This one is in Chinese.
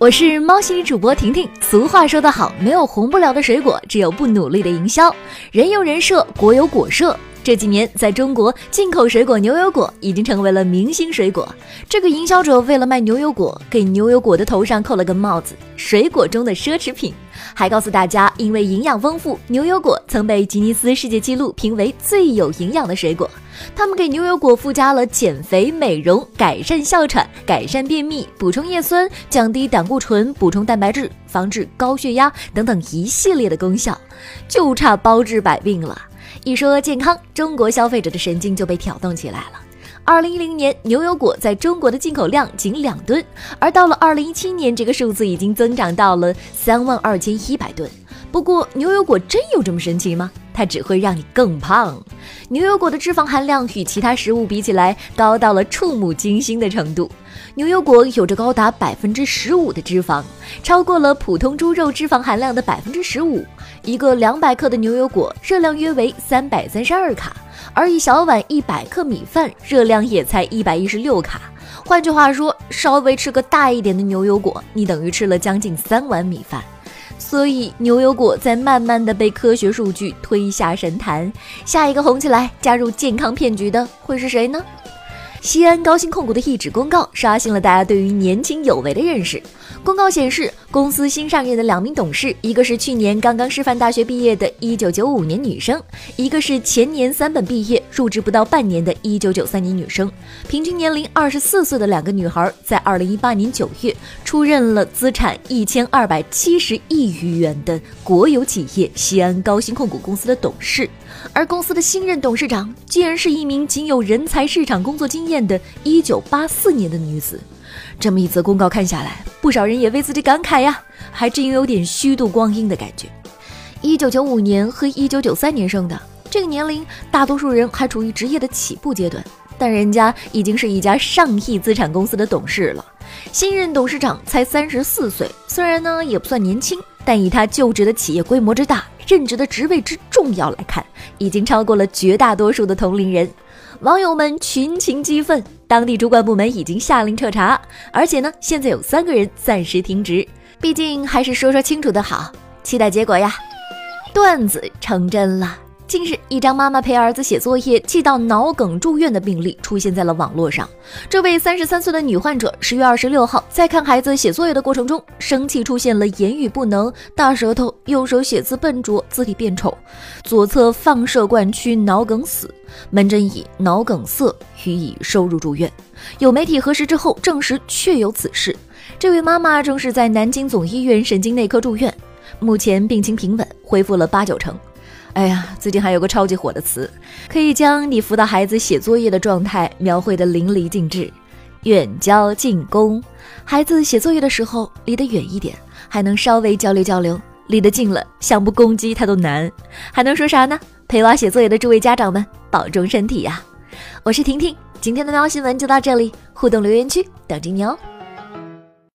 我是猫系主播婷婷。俗话说得好，没有红不了的水果，只有不努力的营销。人有人设，果有果设。这几年，在中国进口水果牛油果已经成为了明星水果。这个营销者为了卖牛油果，给牛油果的头上扣了个帽子——水果中的奢侈品。还告诉大家，因为营养丰富，牛油果曾被吉尼斯世界纪录评为最有营养的水果。他们给牛油果附加了减肥、美容、改善哮喘、改善便秘、补充叶酸、降低胆固醇、补充蛋白质、防治高血压等等一系列的功效，就差包治百病了。一说健康，中国消费者的神经就被挑动起来了。二零一零年，牛油果在中国的进口量仅两吨，而到了二零一七年，这个数字已经增长到了三万二千一百吨。不过，牛油果真有这么神奇吗？它只会让你更胖。牛油果的脂肪含量与其他食物比起来，高到了触目惊心的程度。牛油果有着高达百分之十五的脂肪，超过了普通猪肉脂肪含量的百分之十五。一个两百克的牛油果热量约为三百三十二卡，而一小碗一百克米饭热量也才一百一十六卡。换句话说，稍微吃个大一点的牛油果，你等于吃了将近三碗米饭。所以牛油果在慢慢的被科学数据推下神坛。下一个红起来加入健康骗局的会是谁呢？西安高新控股的一纸公告刷新了大家对于年轻有为的认识。公告显示，公司新上任的两名董事，一个是去年刚刚师范大学毕业的1995年女生，一个是前年三本毕业、入职不到半年的1993年女生，平均年龄24岁的两个女孩，在2018年9月出任了资产1270亿余元的国有企业西安高新控股公司的董事，而公司的新任董事长竟然是一名仅有人才市场工作经验的1984年的女子。这么一则公告看下来，不少人也为自己感慨呀，还真有点虚度光阴的感觉。一九九五年和一九九三年生的这个年龄，大多数人还处于职业的起步阶段，但人家已经是一家上亿资产公司的董事了。新任董事长才三十四岁，虽然呢也不算年轻，但以他就职的企业规模之大、任职的职位之重要来看，已经超过了绝大多数的同龄人。网友们群情激愤，当地主管部门已经下令彻查，而且呢，现在有三个人暂时停职。毕竟还是说说清楚的好，期待结果呀。段子成真了。近日，一张妈妈陪儿子写作业气到脑梗住院的病例出现在了网络上。这位三十三岁的女患者，十月二十六号在看孩子写作业的过程中，生气出现了言语不能、大舌头、右手写字笨拙、字体变丑、左侧放射冠区脑梗死，门诊以脑梗塞予以收入住院。有媒体核实之后证实确有此事。这位妈妈正是在南京总医院神经内科住院，目前病情平稳，恢复了八九成。哎呀，最近还有个超级火的词，可以将你辅导孩子写作业的状态描绘的淋漓尽致。远交近攻，孩子写作业的时候离得远一点，还能稍微交流交流；离得近了，想不攻击他都难。还能说啥呢？陪娃写作业的诸位家长们，保重身体呀！我是婷婷，今天的喵新闻就到这里，互动留言区等着你哦。